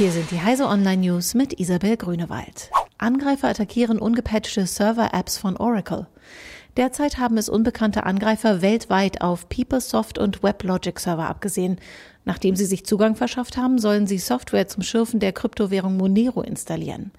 Hier sind die Heise Online News mit Isabel Grünewald. Angreifer attackieren ungepatchte Server-Apps von Oracle. Derzeit haben es unbekannte Angreifer weltweit auf PeopleSoft und WebLogic-Server abgesehen. Nachdem sie sich Zugang verschafft haben, sollen sie Software zum Schürfen der Kryptowährung Monero installieren.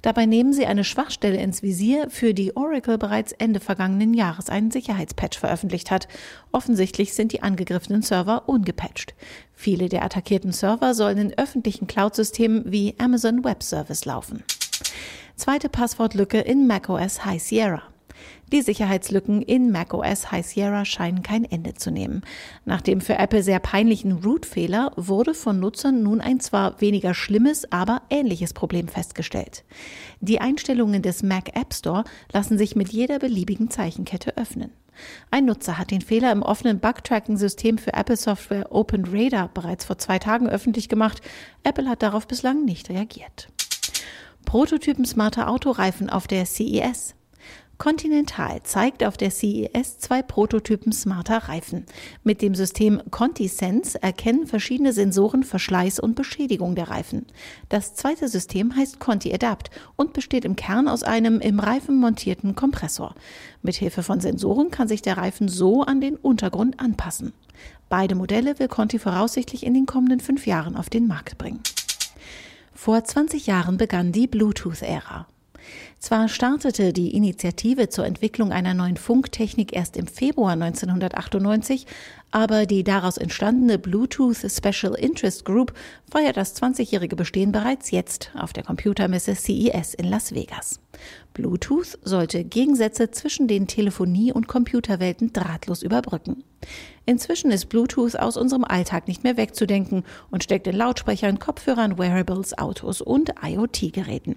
Dabei nehmen sie eine Schwachstelle ins Visier, für die Oracle bereits Ende vergangenen Jahres einen Sicherheitspatch veröffentlicht hat. Offensichtlich sind die angegriffenen Server ungepatcht. Viele der attackierten Server sollen in öffentlichen Cloud-Systemen wie Amazon Web Service laufen. Zweite Passwortlücke in macOS High Sierra. Die Sicherheitslücken in macOS High Sierra scheinen kein Ende zu nehmen. Nach dem für Apple sehr peinlichen Root-Fehler wurde von Nutzern nun ein zwar weniger schlimmes, aber ähnliches Problem festgestellt. Die Einstellungen des Mac App Store lassen sich mit jeder beliebigen Zeichenkette öffnen. Ein Nutzer hat den Fehler im offenen Bug-Tracking-System für Apple Software OpenRadar bereits vor zwei Tagen öffentlich gemacht. Apple hat darauf bislang nicht reagiert. Prototypen smarter Autoreifen auf der CES. Continental zeigt auf der CES zwei Prototypen smarter Reifen. Mit dem System ContiSense erkennen verschiedene Sensoren Verschleiß und Beschädigung der Reifen. Das zweite System heißt Conti Adapt und besteht im Kern aus einem im Reifen montierten Kompressor. Mithilfe von Sensoren kann sich der Reifen so an den Untergrund anpassen. Beide Modelle will Conti voraussichtlich in den kommenden fünf Jahren auf den Markt bringen. Vor 20 Jahren begann die Bluetooth-Ära. Zwar startete die Initiative zur Entwicklung einer neuen Funktechnik erst im Februar 1998, aber die daraus entstandene Bluetooth Special Interest Group feiert das 20-jährige Bestehen bereits jetzt auf der Computermesse CES in Las Vegas. Bluetooth sollte Gegensätze zwischen den Telefonie- und Computerwelten drahtlos überbrücken. Inzwischen ist Bluetooth aus unserem Alltag nicht mehr wegzudenken und steckt in Lautsprechern, Kopfhörern, Wearables, Autos und IoT-Geräten.